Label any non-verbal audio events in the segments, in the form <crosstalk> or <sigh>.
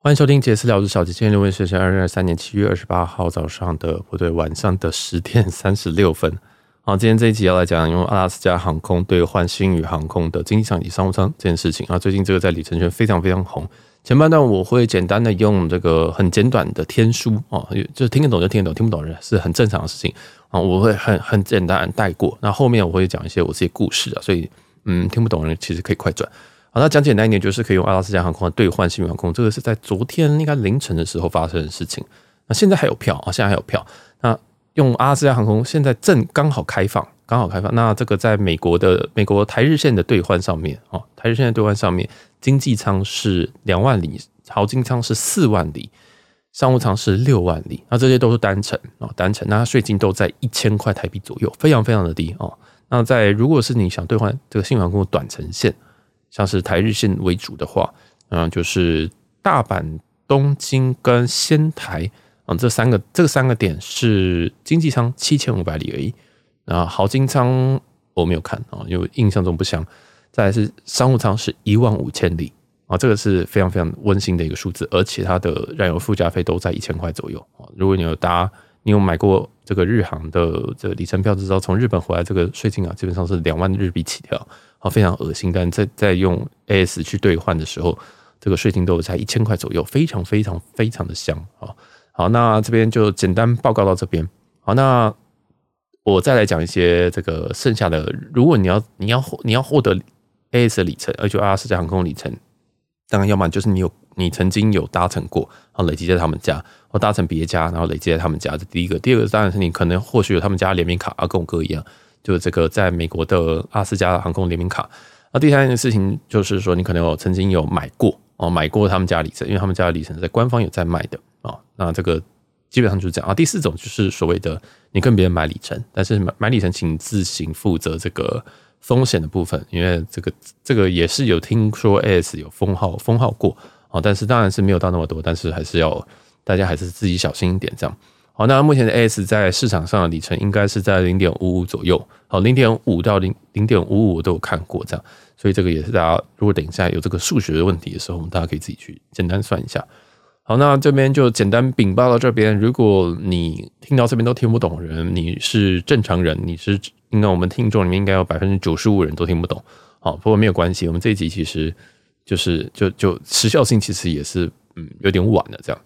欢迎收听杰私聊，我是小杰。今天留言时间二零二三年七月二十八号早上的不对，晚上的十点三十六分。好，今天这一集要来讲用阿拉斯加航空兑换星宇航空的经济舱及商务舱这件事情啊。最近这个在里程圈非常非常红。前半段我会简单的用这个很简短的天书啊，就听得懂就听得懂，听不懂人是很正常的事情啊。我会很很简单带过。那后面我会讲一些我自己故事啊，所以嗯，听不懂人其实可以快转。那讲简单一点，就是可以用阿拉斯加航空兑换新宇航空，这个是在昨天应该凌晨的时候发生的事情。那现在还有票啊，现在还有票。那用阿拉斯加航空现在正刚好开放，刚好开放。那这个在美国的美国台日线的兑换上面啊，台日线的兑换上面，经济舱是两万里，豪金舱是四万里，商务舱是六万里。那这些都是单程啊，单程。那税金都在一千块台币左右，非常非常的低哦。那在如果是你想兑换这个新航空的短程线。像是台日线为主的话，嗯，就是大阪、东京跟仙台，嗯，这三个这三个点是经济舱七千五百里而已。然后豪金舱我没有看啊，因为印象中不详。再来是商务舱是一万五千里啊，这个是非常非常温馨的一个数字，而且它的燃油附加费都在一千块左右啊。如果你有搭，你有买过这个日航的这个里程票，知道从日本回来这个税金啊，基本上是两万日币起跳。好，非常恶心。但在在用 AS 去兑换的时候，这个税金都在一千块左右，非常非常非常的香啊！好，那这边就简单报告到这边。好，那我再来讲一些这个剩下的。如果你要你要你要获得 AS 的里程，而且阿拉斯加航空里程，当然要么就是你有你曾经有搭乘过，然后累积在他们家，或搭乘别家，然后累积在他们家。这第一个，第二个当然是你可能或许有他们家联名卡啊，跟我哥一样。就这个在美国的阿斯加航空联名卡，那第三件事情就是说，你可能有曾经有买过哦，买过他们家里程，因为他们家的里程在官方有在卖的啊。那这个基本上就是这样啊。第四种就是所谓的你跟别人买里程，但是买买里程请自行负责这个风险的部分，因为这个这个也是有听说 AS 有封号封号过啊，但是当然是没有到那么多，但是还是要大家还是自己小心一点这样。好，那目前的 AS 在市场上的里程应该是在零点五五左右。好，零点五到零零点五五都有看过，这样，所以这个也是大家如果等一下有这个数学的问题的时候，我们大家可以自己去简单算一下。好，那这边就简单禀报到这边。如果你听到这边都听不懂人，你是正常人，你是应该我们听众里面应该有百分之九十五人都听不懂。好，不过没有关系，我们这一集其实就是就就时效性其实也是嗯有点晚了这样。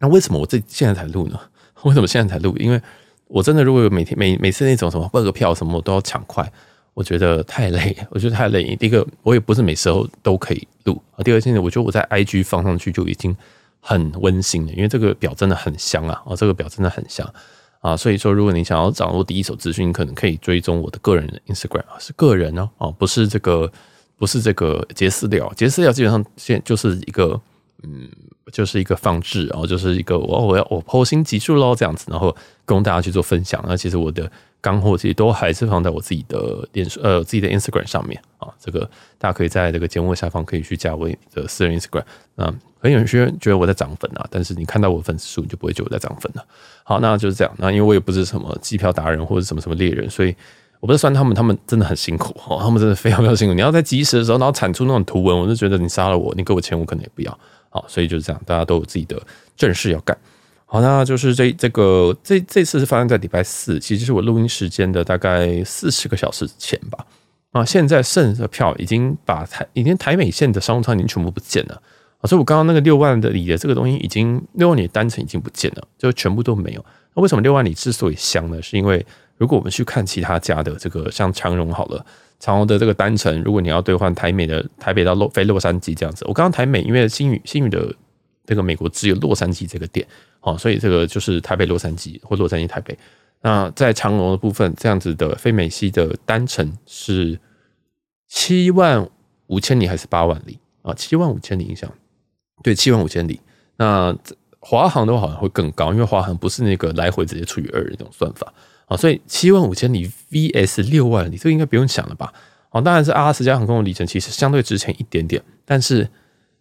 那为什么我这现在才录呢？<laughs> 为什么现在才录？因为我真的如果有每天每每次那种什么办个票什么我都要抢快，我觉得太累，我觉得太累。第一个我也不是每时候都可以录啊。第二现在，我觉得我在 IG 放上去就已经很温馨了，因为这个表真的很香啊！哦，这个表真的很香啊！所以说，如果你想要掌握第一手资讯，可能可以追踪我的个人的 Instagram 啊，是个人哦，哦，不是这个，不是这个杰私聊，杰私聊基本上现就是一个。嗯，就是一个放置，然后就是一个我我要我 po 新集数喽这样子，然后供大家去做分享。那其实我的干货其实都还是放在我自己的脸书呃自己的 Instagram 上面啊。这个大家可以在这个节目下方可以去加我的私人 Instagram。那很有些人觉得我在涨粉啊，但是你看到我的粉丝数，你就不会觉得我在涨粉了。好，那就是这样。那因为我也不是什么机票达人或者什么什么猎人，所以我不是算他们，他们真的很辛苦哦，他们真的非常非常辛苦。你要在及时的时候，然后产出那种图文，我就觉得你杀了我，你给我钱，我可能也不要。好，所以就是这样，大家都有自己的正事要干。好，那就是这这个这这次是发生在礼拜四，其实是我录音时间的大概四十个小时前吧。啊，现在剩的票已经把台已经台美线的商务舱已经全部不见了。啊，所以我刚刚那个六万的里的这个东西已经六万里的单程已经不见了，就全部都没有。那为什么六万里之所以香呢？是因为如果我们去看其他家的这个像长荣好了。长荣的这个单程，如果你要兑换台美的台北到洛飞洛杉矶这样子，我刚刚台美因为星宇星宇的这个美国只有洛杉矶这个点，哦，所以这个就是台北洛杉矶或洛杉矶台北。那在长荣的部分，这样子的非美西的单程是七万五千里还是八万里啊？七万五千里，影响对，七万五千里。那华航的话好像会更高，因为华航不是那个来回直接除以二的那种算法。所以七万五千里 VS 六万里，这个应该不用想了吧？哦，当然是阿拉斯加航空的里程其实相对值钱一点点，但是，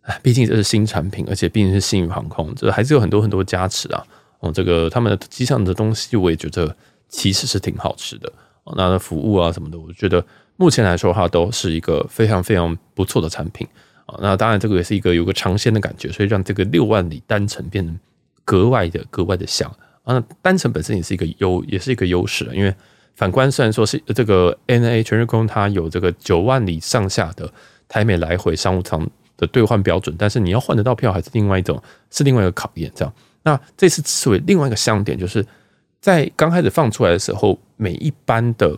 哎，毕竟这是新产品，而且毕竟是星宇航空，这还是有很多很多加持啊。哦，这个他们的机上的东西，我也觉得其实是挺好吃的。哦，那的服务啊什么的，我觉得目前来说的话，都是一个非常非常不错的产品。啊。那当然，这个也是一个有个尝鲜的感觉，所以让这个六万里单程变得格外的格外的香啊。单程本身也是一个优，也是一个优势，因为反观虽然说是这个 NA 全日空它有这个九万里上下的台美来回商务舱的兑换标准，但是你要换得到票还是另外一种，是另外一个考验。这样，那这次之所以另外一个香点就是。在刚开始放出来的时候，每一班的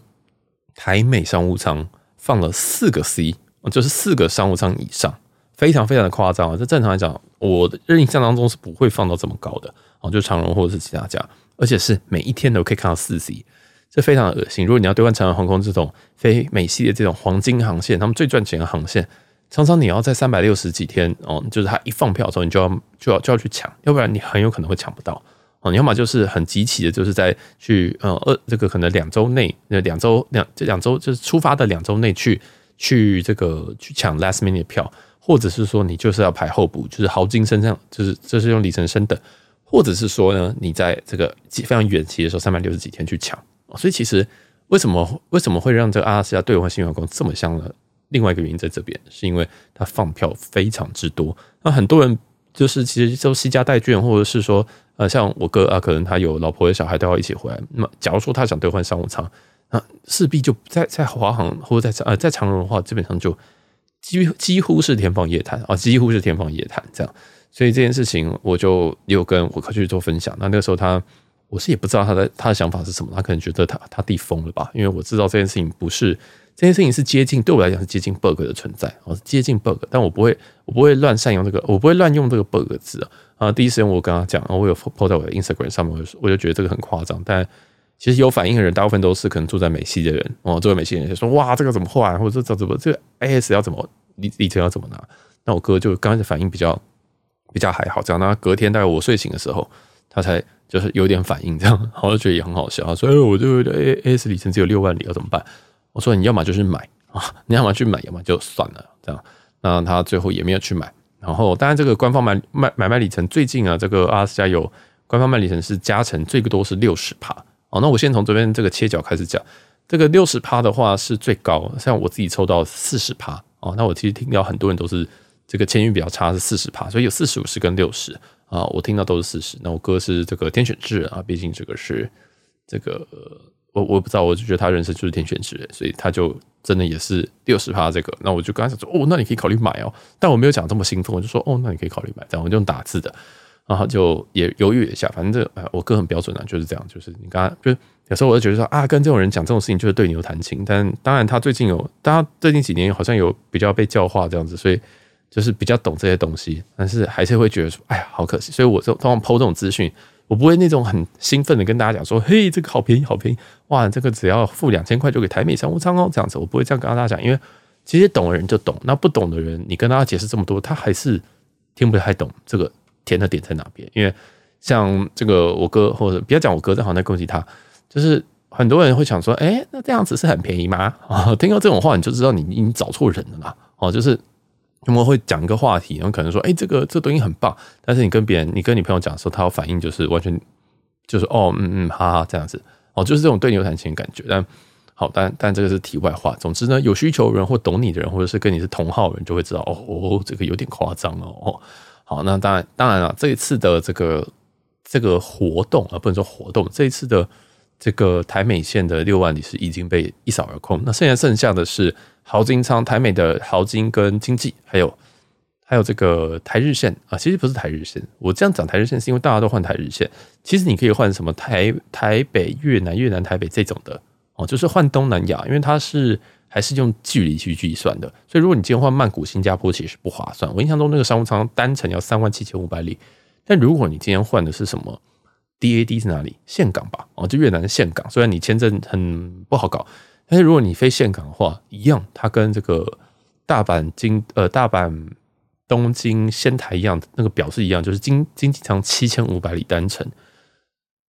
台美商务舱放了四个 C，就是四个商务舱以上，非常非常的夸张啊！这正常来讲，我的印象当中是不会放到这么高的就长荣或者是其他家，而且是每一天都可以看到四 C，这非常的恶心。如果你要兑换长荣航空这种非美系的这种黄金航线，他们最赚钱的航线，常常你要在三百六十几天哦，就是他一放票的时候，你就要就要就要去抢，要不然你很有可能会抢不到。哦，你要么就是很急起的，就是在去呃二这个可能两周内，那两周两这两周就是出发的两周内去去这个去抢 last minute 的票，或者是说你就是要排候补，就是豪金身上就是这是用里程升等，或者是说呢，你在这个非常远期的时候三百六十几天去抢。所以其实为什么为什么会让这个阿拉斯加兑换新员工这么香呢？另外一个原因在这边，是因为它放票非常之多，那很多人就是其实都携家带眷，或者是说。呃，像我哥啊，可能他有老婆有小孩都要一起回来。那么，假如说他想兑换商务舱，那势必就在在华航或者在呃在长荣的话，基本上就几几乎是天方夜谭啊，几乎是天方夜谭这样。所以这件事情，我就有跟我哥去做分享。那那个时候他，我是也不知道他的他的想法是什么，他可能觉得他他弟疯了吧？因为我知道这件事情不是。这件事情是接近，对我来讲是接近 bug 的存在，哦，接近 bug，但我不会，我不会乱善用这个，我不会乱用这个 bug 字啊。啊，第一时间我跟他讲，我有 po 在我的 Instagram 上面，我就觉得这个很夸张。但其实有反应的人，大部分都是可能住在美西的人，哦，住在美西的人就说，哇，这个怎么换，或者这怎么这个 AS 要怎么里里程要怎么拿？那我哥就刚开始反应比较比较还好，这样。那隔天大概我睡醒的时候，他才就是有点反应，这样，我就觉得也很好笑。所以我就 AS 里程只有六万里，要怎么办？我说你要么就是买啊，你要么去买，要么就算了这样。那他最后也没有去买。然后当然这个官方买买买卖里程最近啊，这个阿拉斯加有官方卖里程是加成最多是六十趴哦。那我先从这边这个切角开始讲，这个六十趴的话是最高，像我自己抽到四十趴哦。那我其实听到很多人都是这个签运比较差是四十趴，所以有四十五十跟六十啊，我听到都是四十。那我哥是这个天选之人啊，毕竟这个是这个。我我不知道，我就觉得他人生就是天选之人，所以他就真的也是六十趴这个。那我就跟他讲说，哦，那你可以考虑买哦。但我没有讲这么兴奋，我就说，哦，那你可以考虑买。这样我就用打字的，然后就也犹豫一下。反正这，我哥很标准啊，就是这样。就是你刚刚就有时候我就觉得说啊，跟这种人讲这种事情就是对牛弹琴。但当然他最近有，他最近几年好像有比较被教化这样子，所以就是比较懂这些东西。但是还是会觉得说，哎呀，好可惜。所以我就通常 po 这种资讯。我不会那种很兴奋的跟大家讲说，嘿，这个好便宜，好便宜，哇，这个只要付两千块就给台美商务舱哦，这样子，我不会这样跟大家讲，因为其实懂的人就懂，那不懂的人，你跟大家解释这么多，他还是听不太懂这个甜的点在哪边。因为像这个我哥，或者不要讲我哥，正好在攻击他，就是很多人会想说，哎，那这样子是很便宜吗？啊，听到这种话你就知道你已经找错人了啦，哦，就是。他们会讲一个话题，然后可能说：“哎，这个这个东西很棒。”但是你跟别人，你跟你朋友讲的时候，他有反应就是完全就是哦，嗯嗯，哈哈，这样子哦，就是这种对牛弹琴的感觉。但好，但但这个是题外话。总之呢，有需求人或懂你的人，或者是跟你是同号人，就会知道哦哦，这个有点夸张哦。好，那当然当然了，这一次的这个这个活动啊，不能说活动，这一次的这个台美线的六万里是已经被一扫而空。那现在剩下的是。豪金舱，台美的豪金跟经济，还有还有这个台日线啊，其实不是台日线。我这样讲台日线，是因为大家都换台日线。其实你可以换什么台台北越南越南台北这种的哦，就是换东南亚，因为它是还是用距离去计算的。所以如果你今天换曼谷、新加坡，其实不划算。我印象中那个商务舱单程要三万七千五百里，但如果你今天换的是什么 DAD 是哪里？岘港吧，哦，就越南的岘港。虽然你签证很不好搞。但是如果你飞岘港的话，一样，它跟这个大阪京呃大阪东京仙台一样，那个表是一样，就是经经济舱七千五百里单程，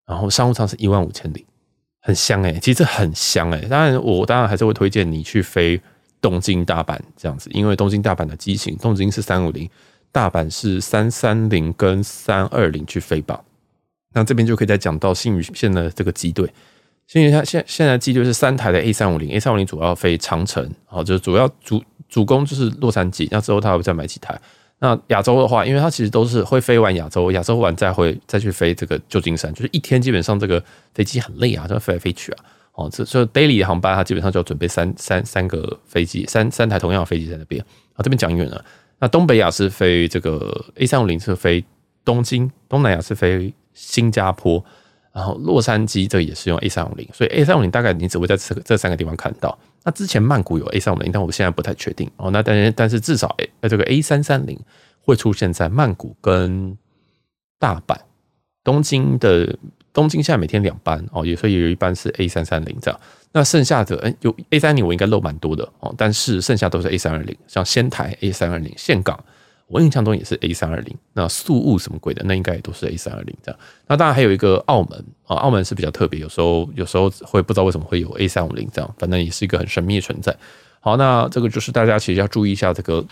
然后商务舱是一万五千里，很香诶，其实很香诶。当然，我当然还是会推荐你去飞东京大阪这样子，因为东京大阪的机型，东京是三五零，大阪是三三零跟三二零去飞吧。那这边就可以再讲到新宇线的这个机队。现在现现在机就是三台的 A 三五零，A 三五零主要飞长城，好，就是主要主主攻就是洛杉矶，那之后他会再买几台。那亚洲的话，因为它其实都是会飞完亚洲，亚洲完再会再去飞这个旧金山，就是一天基本上这个飞机很累啊，就飞来飞去啊。哦，这所以 daily 的航班，它基本上就要准备三三三个飞机，三三台同样的飞机在那边。啊，这边讲远了。那东北亚是飞这个 A 三五零是飞东京，东南亚是飞新加坡，然后洛杉矶这也是用 A 三五零，所以 A 三五零大概你只会在这个这三个地方看到。那之前曼谷有 A 三五零，但我现在不太确定哦。那但是但是至少 A 这个 A 三三零会出现在曼谷跟大阪、东京的。东京现在每天两班哦，也所以有一班是 A 三三零这样。那剩下的哎，有 A 三零我应该漏蛮多的哦，但是剩下都是 A 三二零，像仙台 A 三二零、岘港，我印象中也是 A 三二零。那速雾什么鬼的，那应该也都是 A 三二零这样。那当然还有一个澳门啊，澳门是比较特别，有时候有时候会不知道为什么会有 A 三五零这样，反正也是一个很神秘的存在。好，那这个就是大家其实要注意一下这个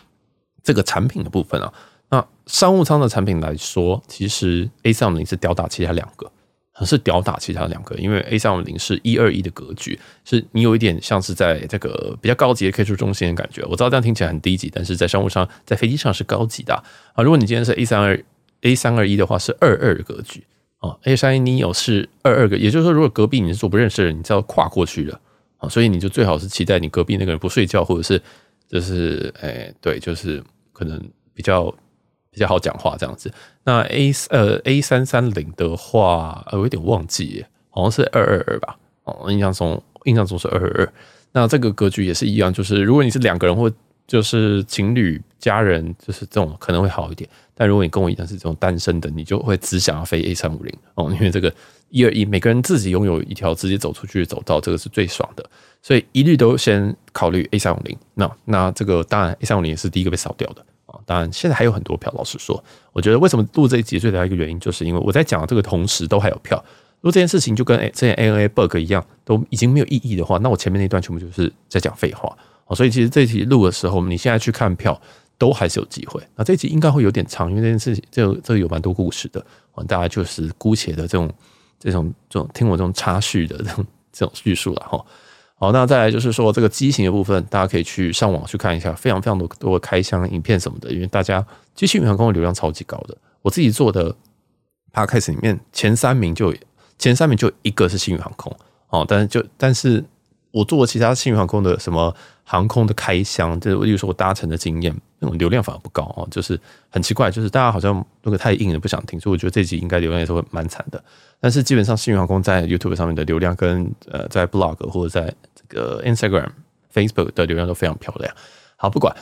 这个产品的部分啊。那商务舱的产品来说，其实 A 三五零是吊打其他两个。很是吊打其他两个，因为 A 三五零是一二一的格局，是你有一点像是在这个比较高级的 K 书中心的感觉。我知道这样听起来很低级，但是在商务舱，在飞机上是高级的啊。如果你今天是 A 三二 A 三二一的话，是二二的格局啊。A 三一 neo 是二二个，也就是说，如果隔壁你是做不认识的人，你就要跨过去了啊。所以你就最好是期待你隔壁那个人不睡觉，或者是就是哎对，就是可能比较。比较好讲话这样子。那 A 呃 A 三三零的话，呃，我有点忘记，好像是二二二吧。哦，印象中印象中是二二二。那这个格局也是一样，就是如果你是两个人或就是情侣、家人，就是这种可能会好一点。但如果你跟我一样是这种单身的，你就会只想要飞 A 三五零哦，因为这个一二一每个人自己拥有一条直接走出去的走道，这个是最爽的。所以一律都先考虑 A 三五零。那那这个当然 A 三五零也是第一个被扫掉的。当然，现在还有很多票。老实说，我觉得为什么录这一集最大的一个原因，就是因为我在讲这个同时都还有票。如果这件事情就跟之前 ANA bug 一样，都已经没有意义的话，那我前面那段全部就是在讲废话。所以其实这一集录的时候，你现在去看票都还是有机会。那这一集应该会有点长，因为这件事情这、这有蛮多故事的。大家就是姑且的这种这种这种听我这种插叙的这种这种叙述了哈。好，那再来就是说这个机型的部分，大家可以去上网去看一下，非常非常多多开箱影片什么的。因为大家其实星宇航空的流量超级高的，我自己做的 Podcast 里面前三名就前三名就一个是星宇航空哦，但是就但是我做其他星宇航空的什么航空的开箱，就是例如说我搭乘的经验，那种流量反而不高哦，就是很奇怪，就是大家好像那个太硬了不想听，所以我觉得这集应该流量也是会蛮惨的。但是基本上，星宇航空在 YouTube 上面的流量跟呃，在 Blog 或者在个 Instagram、Facebook 的流量都非常漂亮。好，不管，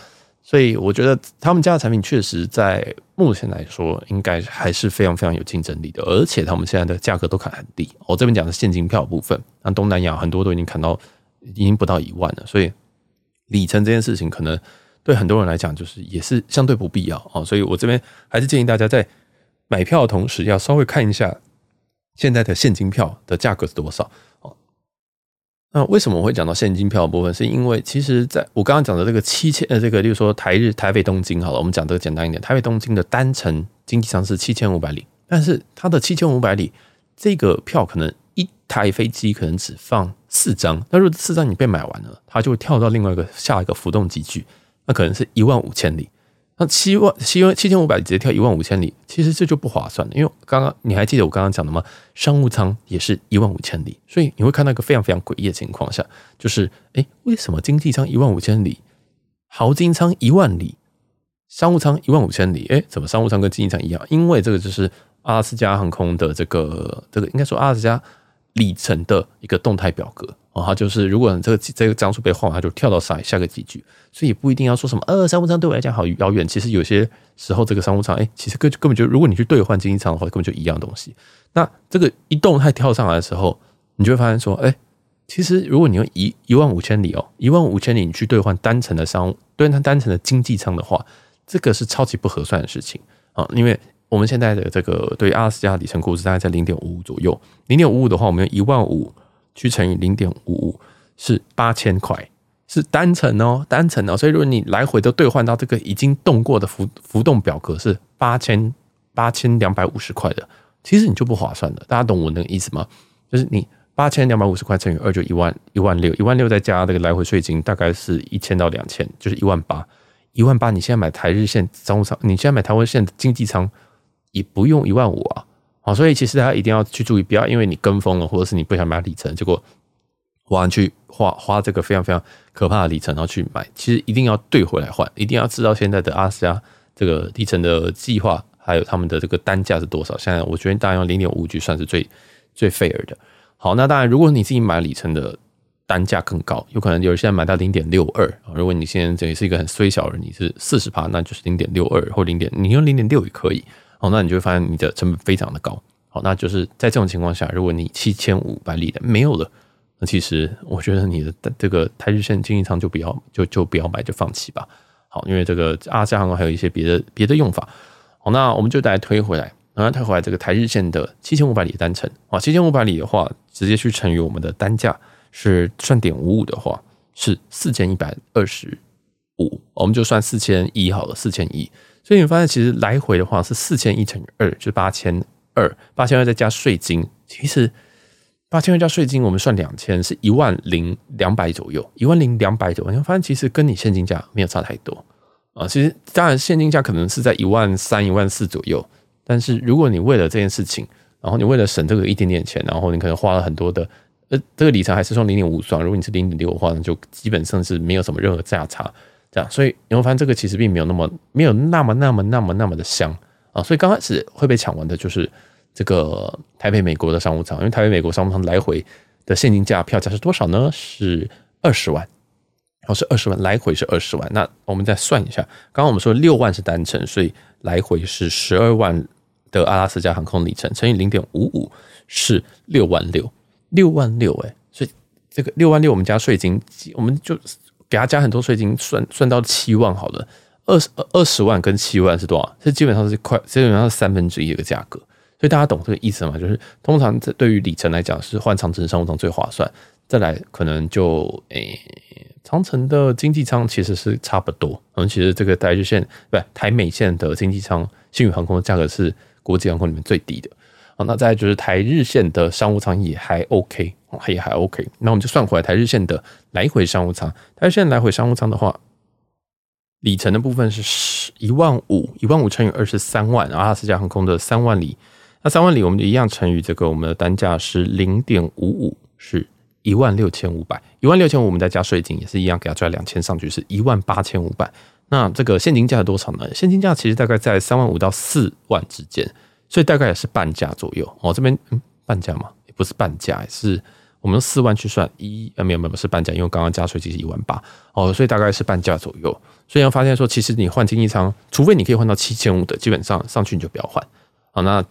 所以我觉得他们家的产品确实在目前来说，应该还是非常非常有竞争力的。而且他们现在的价格都砍很低。我这边讲的现金票部分，那东南亚很多都已经砍到已经不到一万了。所以里程这件事情，可能对很多人来讲，就是也是相对不必要啊。所以我这边还是建议大家在买票的同时，要稍微看一下。现在的现金票的价格是多少？哦，那为什么我会讲到现金票的部分？是因为其实在我刚刚讲的这个七千呃，这个例如说台日台北东京好了，我们讲这个简单一点，台北东京的单程经济舱是七千五百里，但是它的七千五百里这个票可能一台飞机可能只放四张，那如果四张你被买完了，它就会跳到另外一个下一个浮动机距，那可能是一万五千里。那七万七万七千五百直接跳一万五千里，其实这就不划算了。因为刚刚你还记得我刚刚讲的吗？商务舱也是一万五千里，所以你会看到一个非常非常诡异的情况下，就是哎，为什么经济舱一万五千里，豪金舱一万里，商务舱一万五千里？哎，怎么商务舱跟经济舱一样？因为这个就是阿拉斯加航空的这个这个应该说阿拉斯加里程的一个动态表格。哦，它就是如果这个这个张数被换，它就跳到下下个级距，所以不一定要说什么呃商务舱对我来讲好遥远。其实有些时候这个商务舱，哎，其实根根本就如果你去兑换经济舱的话，根本就一样东西。那这个一动态跳上来的时候，你就会发现说，哎，其实如果你用一一万五千里哦，一万五千里你去兑换单程的商务，兑换单程的经济舱的话，这个是超级不合算的事情啊，因为我们现在的这个对阿拉斯加里程库是大概在零点五五左右，零点五五的话，我们用一万五。去乘以零点五五是八千块，是单程哦，单程哦。所以如果你来回都兑换到这个已经动过的浮浮动表格是八千八千两百五十块的，其实你就不划算了。大家懂我那个意思吗？就是你八千两百五十块乘以二就一万一万六，一万六再加这个来回税金，大概是一千到两千，就是一万八。一万八，你现在买台日线商务舱，你现在买台湾线的经济舱也不用一万五啊。好，所以其实大家一定要去注意，不要因为你跟风了，或者是你不想买里程，结果花去花花这个非常非常可怕的里程，然后去买，其实一定要兑回来换，一定要知道现在的阿斯加这个里程的计划，还有他们的这个单价是多少。现在我觉得大概用零点五 G 算是最最 fair 的。好，那当然，如果你自己买里程的单价更高，有可能有人现在买到零点六二。如果你现在等于是一个很衰小的，你是四十趴，那就是零点六二或零点，你用零点六也可以。好，那你就会发现你的成本非常的高。好，那就是在这种情况下，如果你七千五百里的没有了，那其实我觉得你的这个台日线经济舱就不要就就不要买，就放弃吧。好，因为这个阿加航空还有一些别的别的用法。好，那我们就再推回来。然后推回来这个台日线的七千五百里的单程啊，七千五百里的话，直接去乘以我们的单价是算点五五的话，是四千一百二十五，我们就算四千一好了，四千一。所以你发现其实来回的话是四千一乘以二，就是八千二，八千二再加税金，其实八千二加税金，我们算两千是一万零两百左右，一万零两百左右。你会发现其实跟你现金价没有差太多啊，其实当然现金价可能是在一万三、一万四左右。但是如果你为了这件事情，然后你为了省这个一点点钱，然后你可能花了很多的，呃，这个里程还是从零点五算，如果你是零点六的话，那就基本上是没有什么任何价差，这样，所以你会发现这个其实并没有那么没有那么那么那么那么的香啊，所以刚开始会被抢完的就是这个台北美国的商务舱，因为台北美国商务舱来回的现金价票价是多少呢？是二十万，然后是二十万，来回是二十万，那我们再算一下，刚刚我们说六万是单程，所以来回是十二万。的阿拉斯加航空里程乘以零点五五是六万六，六万六哎，所以这个六万六我们加税金，我们就给他加很多税金，算算到七万好了。二十二十万跟七万是多少？这基本上是快，基本上是三分之一的一个价格。所以大家懂这个意思吗？就是通常这对于里程来讲是换长城商务舱最划算，再来可能就诶、长城的经济舱其实是差不多。嗯，其实这个台日线不台美线的经济舱，星宇航空的价格是。国际航空里面最低的，好，那再就是台日线的商务舱也还 OK，也还 OK。那我们就算回来台日线的来回商务舱，台日线来回商务舱的话，里程的部分是十一万五，一万五乘以二十三万，阿拉斯加航空的三万里，那三万里我们就一样乘以这个，我们的单价是零点五五，是一万六千五百，一万六千五我们再加税金也是一样，给它拽两千上去是一万八千五百。那这个现金价是多少呢？现金价其实大概在三万五到四万之间，所以大概也是半价左右。哦，这边嗯，半价嘛，也不是半价，是我们用四万去算一，呃，没有没有是半价，因为刚刚加税其实一万八哦，所以大概是半价左右。所以要发现说，其实你换经济舱，除非你可以换到七千五的，基本上上去你就不要换。好，那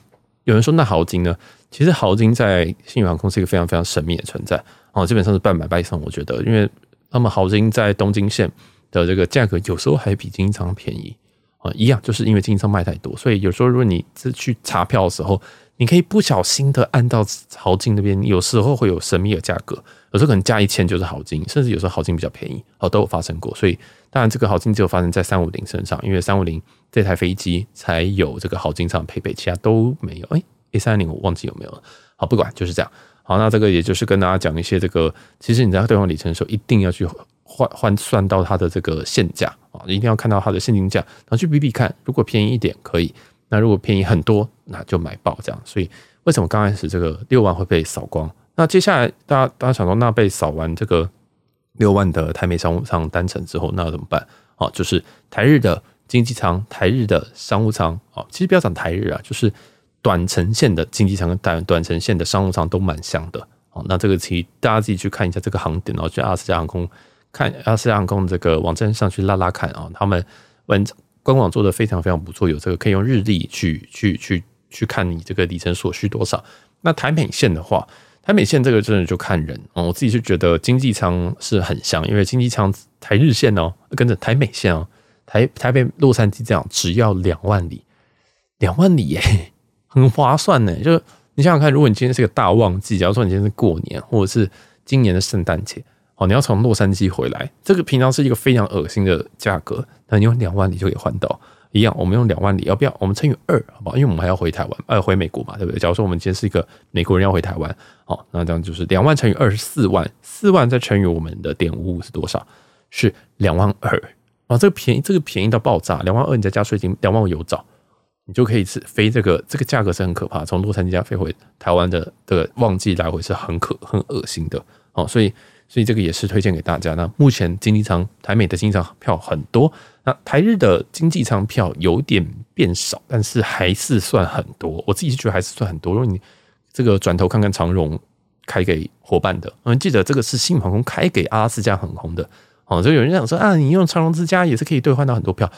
有人说那豪金呢？其实豪金在星宇航空是一个非常非常神秘的存在哦，基本上是半买半送，我觉得，因为他们豪金在东京线。的这个价格有时候还比经济舱便宜啊，一样就是因为经济舱卖太多，所以有时候如果你是去查票的时候，你可以不小心的按到豪金那边，有时候会有神秘的价格，有时候可能加一千就是豪金，甚至有时候豪金比较便宜，哦，都有发生过。所以当然这个豪金只有发生在三五零身上，因为三五零这台飞机才有这个豪金上配备，其他都没有。哎，A 三零我忘记有没有了。好，不管就是这样。好，那这个也就是跟大家讲一些这个，其实你在兑换里程的时候一定要去。换换算到它的这个现价啊，一定要看到它的现金价，然后去比比看，如果便宜一点可以，那如果便宜很多，那就买爆这样。所以为什么刚开始这个六万会被扫光？那接下来大家大家想说，那被扫完这个六万的台美商务舱单程之后，那怎么办？哦，就是台日的经济舱、台日的商务舱哦，其实不要讲台日啊，就是短程线的经济舱跟短短程线的商务舱都蛮像的哦。那这个其大家自己去看一下这个航点，然后去阿斯加航空。看阿斯加航空这个网站上去拉拉看啊，他们文官网做的非常非常不错，有这个可以用日历去去去去看你这个里程所需多少。那台美线的话，台美线这个真的就看人哦。我自己是觉得经济舱是很香，因为经济舱台日线哦，跟着台美线哦，台台北洛杉矶这样只要两万里，两万里耶，<laughs> 很划算呢。就是你想想看，如果你今天是个大旺季，假如说你今天是过年，或者是今年的圣诞节。哦，你要从洛杉矶回来，这个平常是一个非常恶心的价格，那你用两万里就可以换到，一样，我们用两万里，要不要？我们乘以二，好不好？因为我们还要回台湾，呃，回美国嘛，对不对？假如说我们今天是一个美国人要回台湾，好，那这样就是两万乘以二是四万，四万再乘以我们的点五五是多少？是两万二啊！这个便宜，这个便宜到爆炸，两万二你再加税金，两万五有找，你就可以是飞这个，这个价格是很可怕，从洛杉矶飞回台湾的的旺季来回是很可很恶心的哦，所以。所以这个也是推荐给大家。那目前经济舱台美的经济舱票很多，那台日的经济舱票有点变少，但是还是算很多。我自己是觉得还是算很多。如果你这个转头看看长荣开给伙伴的，嗯，记得这个是新航空开给阿拉斯加航空的。哦，就有人想说啊，你用长荣之家也是可以兑换到很多票，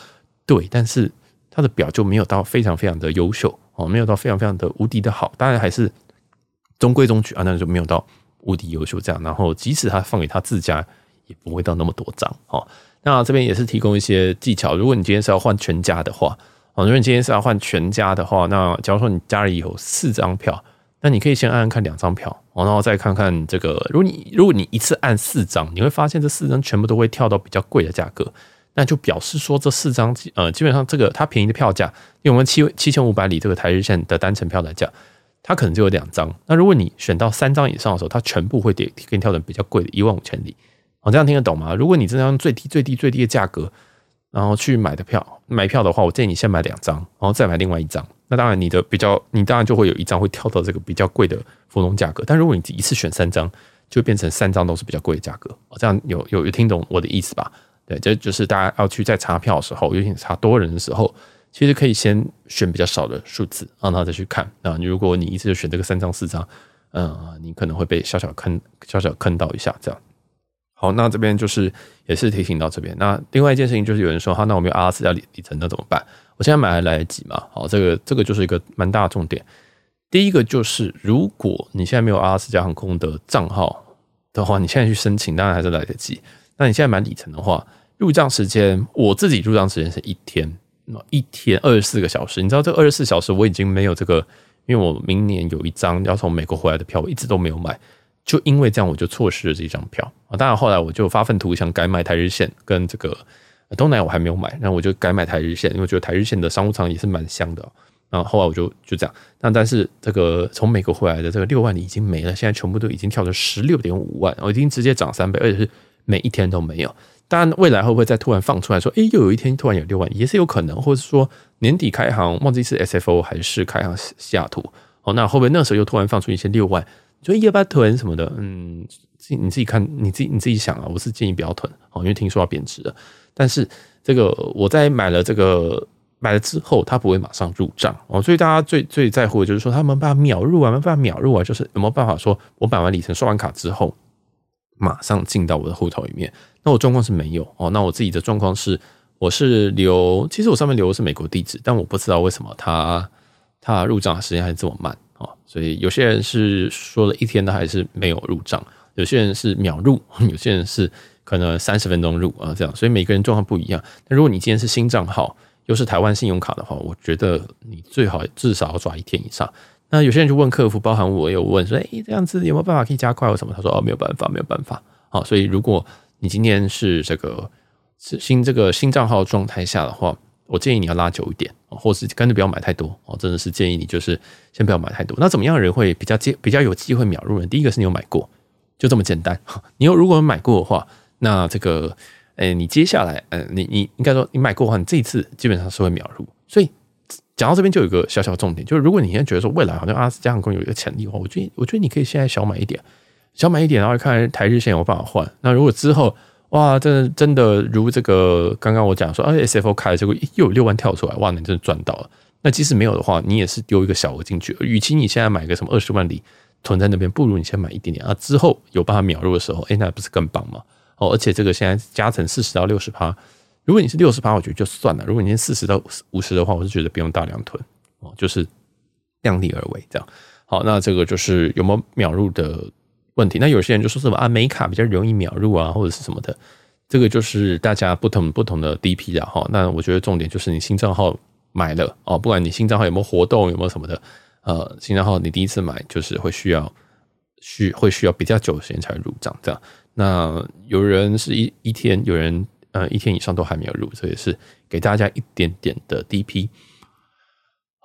对，但是它的表就没有到非常非常的优秀哦，没有到非常非常的无敌的好，当然还是中规中矩啊，那就没有到。无敌优秀，这样，然后即使他放给他自家，也不会到那么多张哦。那这边也是提供一些技巧，如果你今天是要换全家的话，哦，如果你今天是要换全家的话，那假如说你家里有四张票，那你可以先按按看两张票，哦，然后再看看这个。如果你如果你一次按四张，你会发现这四张全部都会跳到比较贵的价格，那就表示说这四张呃基本上这个它便宜的票价，因为我们七七千五百里这个台日线的单程票来讲。它可能就有两张，那如果你选到三张以上的时候，它全部会给给你跳成比较贵的一万五千里，哦，这样听得懂吗？如果你真的用最低最低最低的价格，然后去买的票买票的话，我建议你先买两张，然后再买另外一张。那当然你的比较，你当然就会有一张会跳到这个比较贵的浮动价格。但如果你一次选三张，就变成三张都是比较贵的价格。哦，这样有有有听懂我的意思吧？对，这就是大家要去在查票的时候，尤其查多人的时候。其实可以先选比较少的数字，然后再去看。啊，如果你一次就选这个三张四张，嗯，你可能会被小小坑小小坑到一下。这样，好，那这边就是也是提醒到这边。那另外一件事情就是有人说，好，那我没有阿拉斯加里程，那怎么办？我现在买还来得及吗？好，这个这个就是一个蛮大的重点。第一个就是，如果你现在没有阿拉斯加航空的账号的话，你现在去申请，当然还是来得及。那你现在买里程的话，入账时间，我自己入账时间是一天。一天二十四个小时，你知道这二十四小时我已经没有这个，因为我明年有一张要从美国回来的票，我一直都没有买，就因为这样我就错失了这张票啊。当然后来我就发愤图强改买台日线，跟这个东南亚我还没有买，那我就改买台日线，因为我觉得台日线的商务舱也是蛮香的。然后后来我就就这样，那但是这个从美国回来的这个六万里已经没了，现在全部都已经跳成十六点五万，我已经直接涨三倍，而且是每一天都没有。当然，未来会不会再突然放出来说，诶，又有一天突然有六万，也是有可能，或者说年底开行，忘记是 SFO 还是开行西雅图，哦，那会不会那时候又突然放出一些六万，就一八囤什么的，嗯，自你自己看，你自己你自己想啊，我是建议不要囤，哦，因为听说要贬值了。但是这个我在买了这个买了之后，它不会马上入账哦，所以大家最最在乎的就是说，他们办法秒入啊，没办法秒入啊，就是有没有办法说我买完里程刷完卡之后，马上进到我的户头里面。那我状况是没有哦，那我自己的状况是，我是留，其实我上面留的是美国地址，但我不知道为什么它它入账时间还这么慢哦，所以有些人是说了一天的还是没有入账，有些人是秒入，<laughs> 有些人是可能三十分钟入啊这样，所以每个人状况不一样。那如果你今天是新账号，又是台湾信用卡的话，我觉得你最好至少要抓一天以上。那有些人就问客服，包含我有问说，哎，这样子有没有办法可以加快或什么？他说哦，没有办法，没有办法。好，所以如果你今天是这个新这个新账号状态下的话，我建议你要拉久一点，或是干脆不要买太多哦。真的是建议你就是先不要买太多。那怎么样的人会比较接比较有机会秒入呢？第一个是你有买过，就这么简单。<laughs> 你有如果买过的话，那这个诶，你接下来嗯，你你应该说你买过的话，你这一次基本上是会秒入。所以讲到这边就有一个小小重点，就是如果你现在觉得说未来好像阿斯加航空有一个潜力的话，我觉得我觉得你可以现在小买一点。小买一点，然后看台日线有办法换。那如果之后哇，真的真的如这个刚刚我讲说，哎，SFO 开了这个又有六万跳出来，哇，你真的赚到了。那即使没有的话，你也是丢一个小额进去。与其你现在买个什么二十万里囤在那边，不如你先买一点点啊。之后有办法秒入的时候，哎，那不是更棒吗？哦，而且这个现在加成四十到六十趴，如果你是六十趴，我觉得就算了。如果你是四十到五十的话，我是觉得不用大量囤哦，就是量力而为这样。好，那这个就是有没有秒入的问题，那有些人就说什么啊，美卡比较容易秒入啊，或者是什么的，这个就是大家不同不同的 DP 的哈。那我觉得重点就是你新账号买了哦，不管你新账号有没有活动，有没有什么的，呃，新账号你第一次买就是会需要需会需要比较久的时间才入账这样。那有人是一一天，有人呃一天以上都还没有入，这也是给大家一点点的 DP。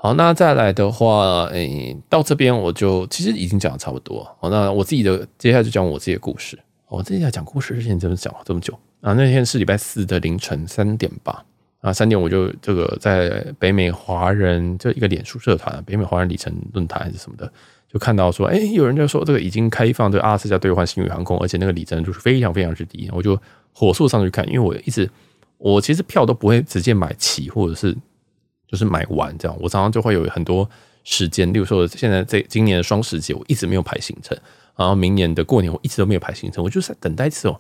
好，那再来的话，诶、到这边我就其实已经讲的差不多。好，那我自己的接下来就讲我自己的故事。我自己在讲故事之前，怎么讲了这么久啊？那天是礼拜四的凌晨三点吧。啊，三点我就这个在北美华人就一个脸书社团，北美华人里程论坛还是什么的，就看到说，哎，有人就说这个已经开放这个阿拉斯加兑换星宇航空，而且那个里程就是非常非常之低，我就火速上去看，因为我一直我其实票都不会直接买齐，或者是就是买完这样，我常常就会有很多时间，例如说现在这今年的双十节我一直没有排行程，然后明年的过年我一直都没有排行程，我就是在等待这种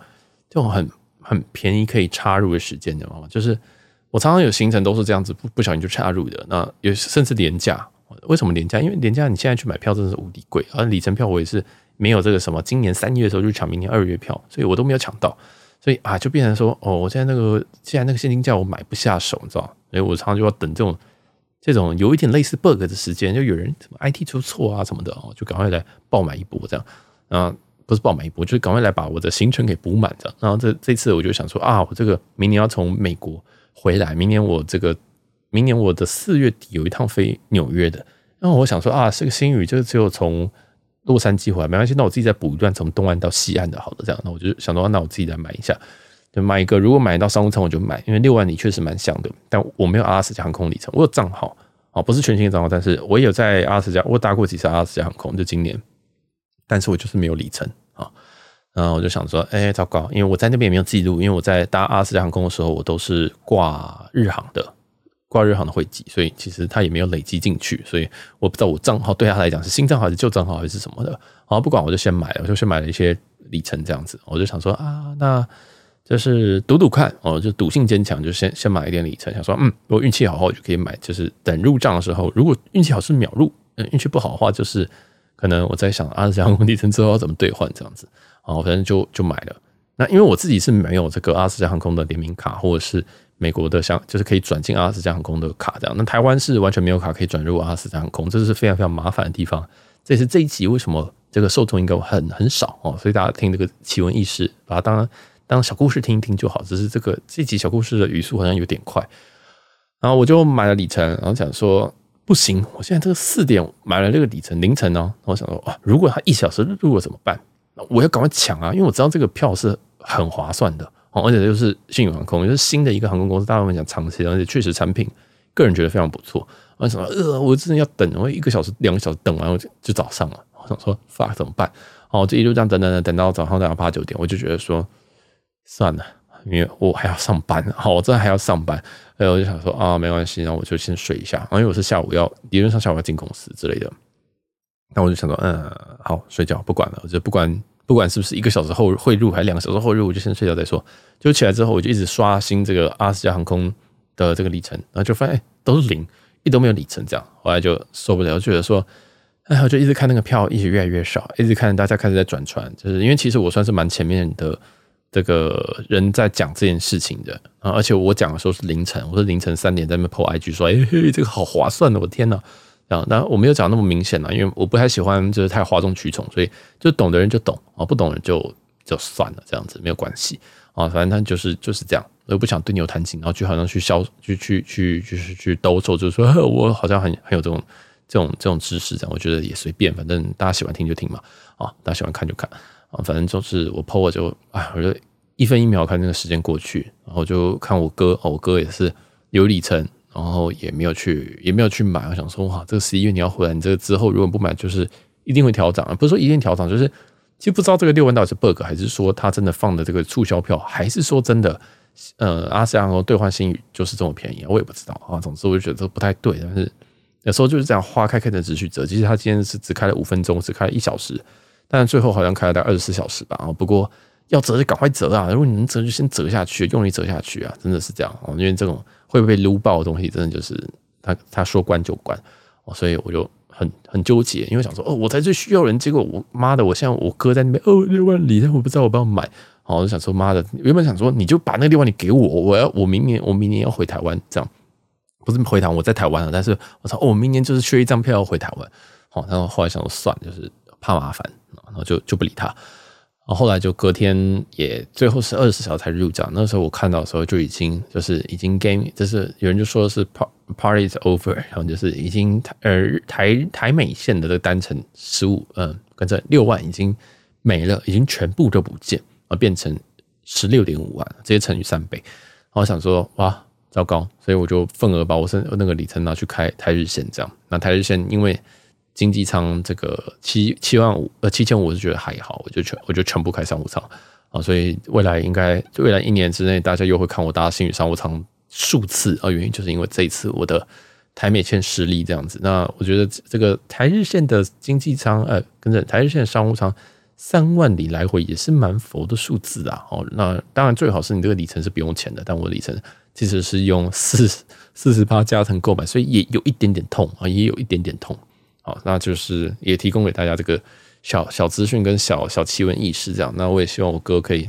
这种很很便宜可以插入的时间，你知道吗？就是。我常常有行程都是这样子，不不小心就插入的。那有甚至廉价，为什么廉价？因为廉价你现在去买票真的是无敌贵，而里程票我也是没有这个什么，今年三月的时候就抢明年二月票，所以我都没有抢到，所以啊就变成说哦，我现在那个既然那个现金价我买不下手，你知道？所以我常常就要等这种这种有一点类似 bug 的时间，就有人什么 IT 出错啊什么的哦，就赶快来爆买一波这样啊，不是爆买一波，就是赶快来把我的行程给补满这样。然后这这次我就想说啊，我这个明年要从美国。回来，明年我这个，明年我的四月底有一趟飞纽约的，然后我想说啊，这个新宇就只有从洛杉矶回来，没关系，那我自己再补一段从东岸到西岸的，好的，这样，那我就想说，那我自己来买一下，就买一个，如果买到商务舱我就买，因为六万里确实蛮香的，但我没有阿拉斯加航空里程，我有账号啊，不是全新的账号，但是我有在阿拉斯加，我搭过几次阿拉斯加航空，就今年，但是我就是没有里程啊。然后我就想说，哎、糟糕，因为我在那边也没有记录，因为我在搭阿拉斯加航空的时候，我都是挂日航的，挂日航的会籍，所以其实他也没有累积进去，所以我不知道我账号对他来讲是新账号还是旧账号还是什么的。然后不管，我就先买了，我就先买了一些里程这样子。我就想说啊，那就是赌赌看，哦，就赌性坚强，就先先买一点里程，想说，嗯，如果运气好，我就可以买，就是等入账的时候，如果运气好是秒入，嗯，运气不好的话，就是可能我在想阿斯加航空里程之后要怎么兑换这样子。然后反正就就买了。那因为我自己是没有这个阿斯加航空的联名卡，或者是美国的像就是可以转进阿拉斯加航空的卡这样。那台湾是完全没有卡可以转入阿拉斯加航空，这是非常非常麻烦的地方。这也是这一集为什么这个受众应该很很少哦，所以大家听这个奇闻异事，把它当当小故事听一听就好。只是这个这集小故事的语速好像有点快。然后我就买了里程，然后想说不行，我现在这个四点买了这个里程凌晨哦，我想说哇，如果他一小时入了怎么办？我要赶快抢啊！因为我知道这个票是很划算的而且就是星宇航空，就是新的一个航空公司，大部分讲长期，而且确实产品个人觉得非常不错。为什么？呃，我真的要等，我一个小时、两个小时等完，我就就早上了。我想说，fuck 怎么办？哦，就一路这样等等等，等到早上大概八九点，我就觉得说算了，因为我还要上班。好，我真的还要上班，哎，我就想说啊，没关系，那我就先睡一下。因为我是下午要理论上下午要进公司之类的。那我就想说，嗯，好，睡觉不管了，我就不管不管是不是一个小时后会入，还是两个小时后入，我就先睡觉再说。就起来之后，我就一直刷新这个阿拉斯加航空的这个里程，然后就发现，都是零，一都没有里程这样。后来就受不了，觉得说，哎，我就一直看那个票，一直越来越少，一直看大家开始在转传，就是因为其实我算是蛮前面的这个人在讲这件事情的啊，而且我讲的时候是凌晨，我是凌晨三点在那边 po IG 说，哎嘿，这个好划算的，我天呐。啊那我没有讲那么明显啊，因为我不太喜欢就是太哗众取宠，所以就懂的人就懂啊，不懂的人就就算了，这样子没有关系啊，反正他就是就是这样，我又不想对牛弹琴，然后就好像去销，去去去就是去兜售，就是说 <laughs> 我好像很很有这种这种这种知识，这样我觉得也随便，反正大家喜欢听就听嘛，啊，大家喜欢看就看啊，反正就是我 po 我就啊，我就一分一秒看那个时间过去，然后就看我哥，我哥也是有里程。然后也没有去，也没有去买。我想说，哇，这个十一月你要回来，你这个之后如果不买，就是一定会调涨。不是说一定调涨，就是其实不知道这个六万到底是 bug，还是说他真的放的这个促销票，还是说真的，呃，阿斯加航空兑换新宇就是这么便宜，我也不知道啊。总之我就觉得这不太对。但是有时候就是这样，花开开的只许折。其实他今天是只开了五分钟，只开了一小时，但最后好像开了大概二十四小时吧。啊，不过要折就赶快折啊！如果你能折就先折下去，用力折下去啊！真的是这样哦，因为这种。会不会撸爆的东西，真的就是他他说关就关。哦，所以我就很很纠结，因为想说哦，我才最需要人，结果我妈的，我现在我哥在那边哦六万里，但我不知道我不要买，哦，我就想说妈的，原本想说你就把那六万里给我，我要我明年我明年要回台湾，这样。不是回台湾，我在台湾了，但是我操，哦，我明年就是缺一张票要回台湾，好，然后后来想说算，就是怕麻烦，然后就就不理他。然后后来就隔天也最后是二十四小时才入账。那时候我看到的时候就已经就是已经 game，就是有人就说是 party is over，然后就是已经呃台台美线的这个单程十五嗯跟着六万已经没了，已经全部都不见，而变成十六点五万，直接乘以三倍。然后我想说哇糟糕，所以我就份额把我是那个里程拿去开台日线这样。那台日线因为经济舱这个七七万五呃七千五我是觉得还好，我就全我就全部开商务舱啊，所以未来应该未来一年之内，大家又会看我搭星宇商务舱数次啊，原因就是因为这一次我的台美线失利这样子。那我觉得这个台日线的经济舱呃，跟着台日线商务舱三万里来回也是蛮佛的数字啊。哦，那当然最好是你这个里程是不用钱的，但我的里程其实是用四四十八加成购买，所以也有一点点痛啊，也有一点点痛。好，那就是也提供给大家这个小小资讯跟小小奇闻异事这样。那我也希望我哥可以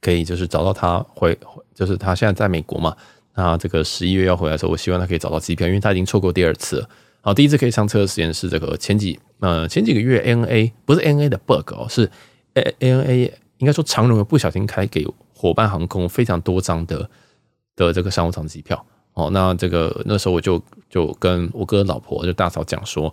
可以就是找到他回，就是他现在在美国嘛。那这个十一月要回来的时候，我希望他可以找到机票，因为他已经错过第二次了。好，第一次可以上车的时间是这个前几呃前几个月 ANA 不是 ANA 的 bug 哦，是 ANA 应该说长荣不小心开给伙伴航空非常多张的的这个商务舱机票。哦，那这个那时候我就就跟我哥老婆就大嫂讲说，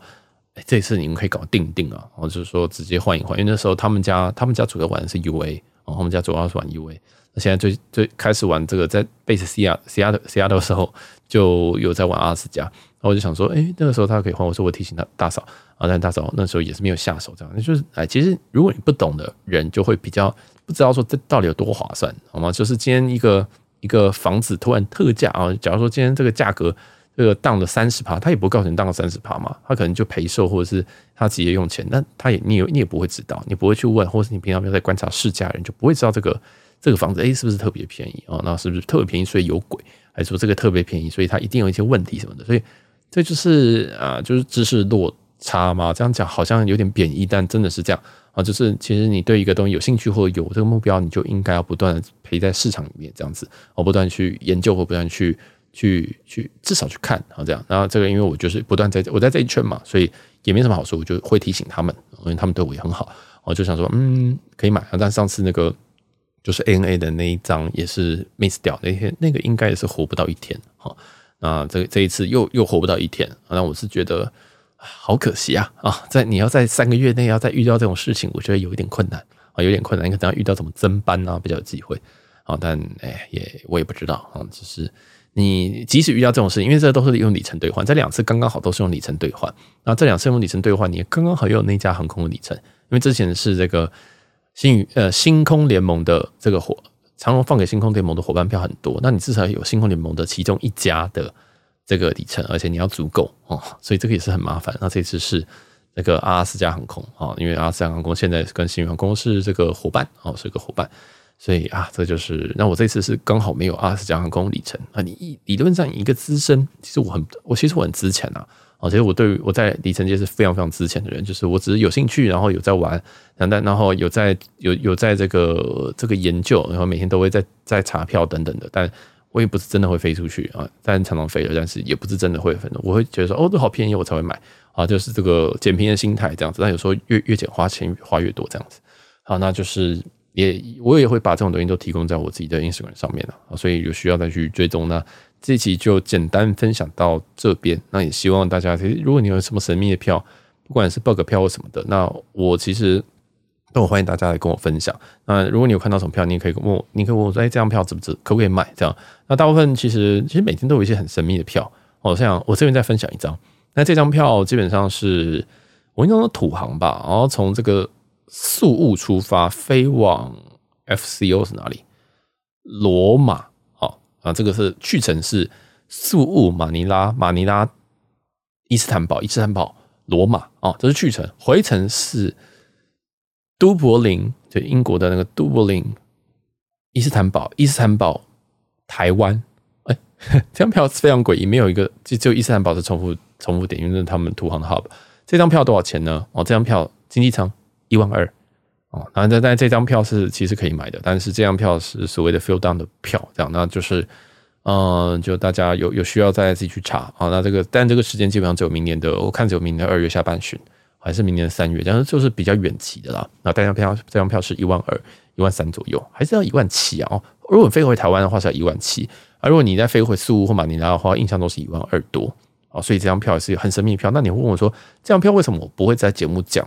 哎，这次你们可以搞定定啊，我就是说直接换一换，因为那时候他们家他们家主要玩的是 UA，哦，他们家主要是玩 UA，那现在最最开始玩这个在 base Seattle Seattle Seattle 的时候就有在玩阿拉斯加，然后我就想说，哎，那个时候他可以换，我说我提醒他大嫂啊，但大嫂那时候也是没有下手这样，那就是哎，其实如果你不懂的人就会比较不知道说这到底有多划算，好吗？就是今天一个。一个房子突然特价啊！假如说今天这个价格这个降了三十趴，他也不会告诉你降了三十趴嘛，他可能就赔售或者是他直接用钱，那他也你也你也不会知道，你不会去问，或是你平常没有在观察市价人就不会知道这个这个房子诶是不是特别便宜啊？那是不是特别便宜所以有鬼？还是说这个特别便宜所以它一定有一些问题什么的？所以这就是啊，就是知识落差嘛。这样讲好像有点贬义，但真的是这样。啊，就是其实你对一个东西有兴趣或者有这个目标，你就应该要不断的陪在市场里面这样子，我不断去研究或不断去去去至少去看啊这样。然后这个因为我就是不断在我在这一圈嘛，所以也没什么好说，我就会提醒他们，因为他们对我也很好，我就想说嗯可以买。但上次那个就是 ANA 的那一张也是 miss 掉那天，那个应该也是活不到一天哈。那这这一次又又活不到一天，那我是觉得。好可惜啊！啊，在你要在三个月内要再遇到这种事情，我觉得有一点困难啊，有点困难。你可能要遇到什么增班啊，比较有机会啊。但哎，也我也不知道啊。只是你即使遇到这种事情，因为这都是用里程兑换，这两次刚刚好都是用里程兑换。那这两次用里程兑换，你刚刚好又有那家航空的里程，因为之前是这个星宇呃星空联盟的这个伙长荣放给星空联盟的伙伴票很多，那你至少有星空联盟的其中一家的。这个里程，而且你要足够哦，所以这个也是很麻烦。那这次是那个阿拉斯加航空啊，因为阿拉斯加航空现在跟新宇航空是这个伙伴哦，是个伙伴，所以啊，这就是那我这次是刚好没有阿拉斯加航空里程啊。你理论上一个资深，其实我很我其实我很资浅呐，哦，其实我对于我在里程界是非常非常资浅的人，就是我只是有兴趣，然后有在玩，然后然后有在有有在这个这个研究，然后每天都会在在查票等等的，但。我也不是真的会飞出去啊，但常常飞了，但是也不是真的会飞的。我会觉得说，哦，这好便宜，我才会买啊，就是这个捡便宜的心态这样子。但有时候越越捡花钱花越多这样子。好，那就是也我也会把这种东西都提供在我自己的 Instagram 上面了，所以有需要再去追踪。那这期就简单分享到这边。那也希望大家，如果你有什么神秘的票，不管是 bug 票或什么的，那我其实。那我欢迎大家来跟我分享。那如果你有看到什么票，你也可以问我，你可以问我说：“哎，这张票值不值？可不可以买？”这样。那大部分其实其实每天都有一些很神秘的票。哦，像我这边再分享一张。那这张票基本上是我印象中土航吧，然后从这个宿务出发，飞往 FCO 是哪里？罗马。好啊，这个是去程是宿务、马尼拉、马尼拉、伊斯坦堡、伊斯坦堡、罗马。哦，这是去程。回程是。都柏林，就英国的那个都柏林，伊斯坦堡，伊斯坦堡，台湾，哎，这张票非常诡异，没有一个，就只有伊斯坦堡是重复重复点，因为是他们土航的 hub。这张票多少钱呢？哦，这张票经济舱一万二，哦，然后但但这张票是其实可以买的，但是这张票是所谓的 fill down 的票，这样，那就是，嗯，就大家有有需要再自己去查啊。那这个但这个时间基本上只有明年的，我看只有明年二月下半旬。还是明年三月，但是就是比较远期的啦。那这张票这张票是一万二、一万三左右，还是要一万七啊？哦如果你飞回台湾的话是要一万七，而如果你再飞回宿雾或马尼拉的话，印象都是一万二多啊。所以这张票也是很神秘票。那你会问我说，这张票为什么我不会在节目讲？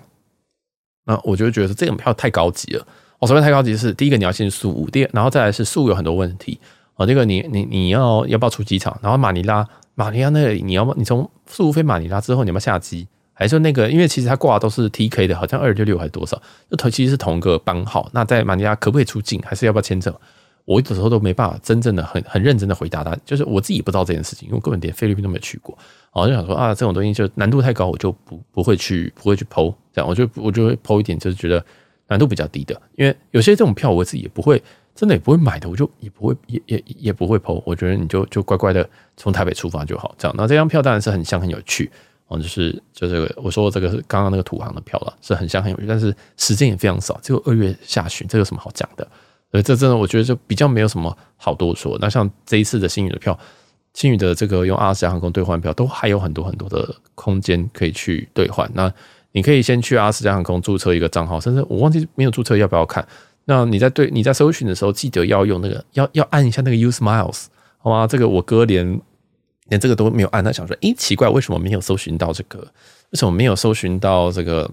那我就觉得这张票太高级了。我首先太高级是第一个你要先宿雾，第二然后再来是宿雾有很多问题啊。这个你你你要要不要出机场？然后马尼拉马尼拉那里你要不你从宿雾飞马尼拉之后你要不要下机？还是那个，因为其实它挂的都是 TK 的，好像二六六还是多少，就同其实是同一个班号。那在马尼拉可不可以出境，还是要不要签证？我有时候都没办法真正的很很认真的回答他，就是我自己不知道这件事情，因为根本连菲律宾都没有去过。我就想说啊，这种东西就难度太高，我就不不会去不会去剖这样，我就我就会剖一点，就是觉得难度比较低的。因为有些这种票我自己也不会，真的也不会买的，我就也不会也也也不会 PO。我觉得你就就乖乖的从台北出发就好，这样。那这张票当然是很香很有趣。哦，就是就这个，我说这个是刚刚那个土航的票了，是很像很有趣，但是时间也非常少，只有二月下旬，这有什么好讲的？所以这真的我觉得就比较没有什么好多说。那像这一次的星宇的票，星宇的这个用阿斯加航空兑换票，都还有很多很多的空间可以去兑换。那你可以先去阿斯加航空注册一个账号，甚至我忘记没有注册要不要看。那你在对你在搜寻的时候，记得要用那个要要按一下那个 Use Miles，好吗？这个我哥连。连这个都没有按，他想说：“诶，奇怪，为什么没有搜寻到这个？为什么没有搜寻到这个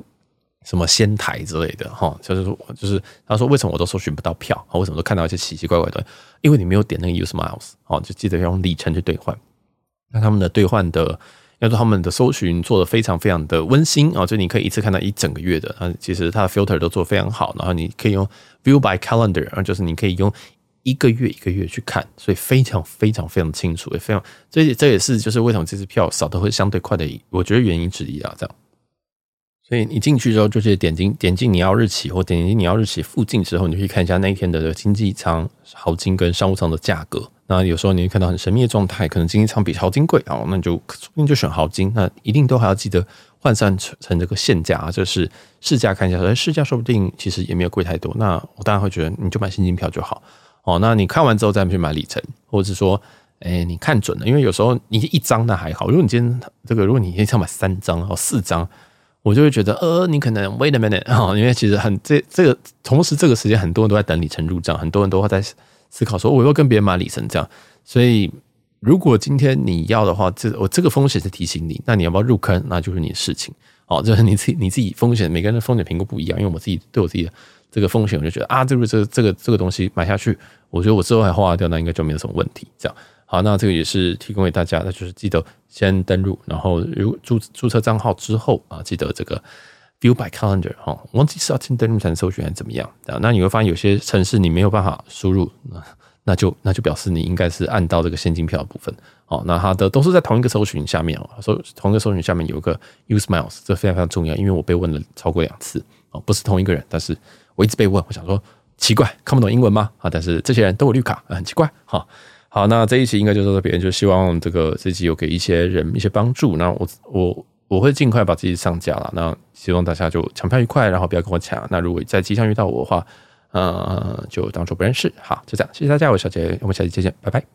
什么仙台之类的？哈，就是说，就是他说，为什么我都搜寻不到票？啊，为什么都看到一些奇奇怪怪的？因为你没有点那个 Use Miles，哦，就记得要用里程去兑换。那他们的兑换的，要说他们的搜寻做的非常非常的温馨啊，就你可以一次看到一整个月的。啊，其实它的 filter 都做得非常好，然后你可以用 View by Calendar，啊，就是你可以用。”一个月一个月去看，所以非常非常非常清楚，也非常，所以这也是就是为什么这支票扫的会相对快的，我觉得原因之一啊，这样。所以你进去之后，就是点进点进你要日期或点进你要日期附近之后，你就可以看一下那一天的经济舱、豪金跟商务舱的价格。那有时候你会看到很神秘的状态，可能经济舱比豪金贵啊，那你就说不定就选豪金。那一定都还要记得换算成这个现价啊，就是市价看一下，哎，市价说不定其实也没有贵太多。那我当然会觉得你就买现金票就好。哦，那你看完之后再去买里程，或者是说，哎、你看准了，因为有时候你一张那还好，如果你今天这个，如果你一次买三张哦四张，我就会觉得，呃，你可能 wait a minute 哈，因为其实很这这个同时这个时间很多人都在等里程入账，很多人都会在思考说，我要跟别人买里程这样，所以如果今天你要的话，这我这个风险是提醒你，那你要不要入坑，那就是你的事情，哦，就是你自己你自己风险，每个人的风险评估不一样，因为我自己对我自己的。这个风险，我就觉得啊，这个这个这个这个东西买下去，我觉得我之后还花掉，那应该就没有什么问题。这样好，那这个也是提供给大家，那就是记得先登录，然后如注注册账号之后啊，记得这个 View by Calendar 哈，忘记是要先登录才能搜寻还是怎么样？那你会发现有些城市你没有办法输入，那那就那就表示你应该是按到这个现金票的部分。好，那它的都是在同一个搜寻下面哦，搜同一个搜寻下面有一个 Use Miles，这非常非常重要，因为我被问了超过两次哦，不是同一个人，但是。我一直被问，我想说奇怪，看不懂英文吗？啊，但是这些人都有绿卡，很奇怪。好，好，那这一期应该就到这边，就希望这个这一期有给一些人一些帮助。那我我我会尽快把自己上架了。那希望大家就抢票愉快，然后不要跟我抢。那如果在机场遇到我的话，呃，就当做不认识。好，就这样，谢谢大家，我是小杰，我们下期再见，拜拜。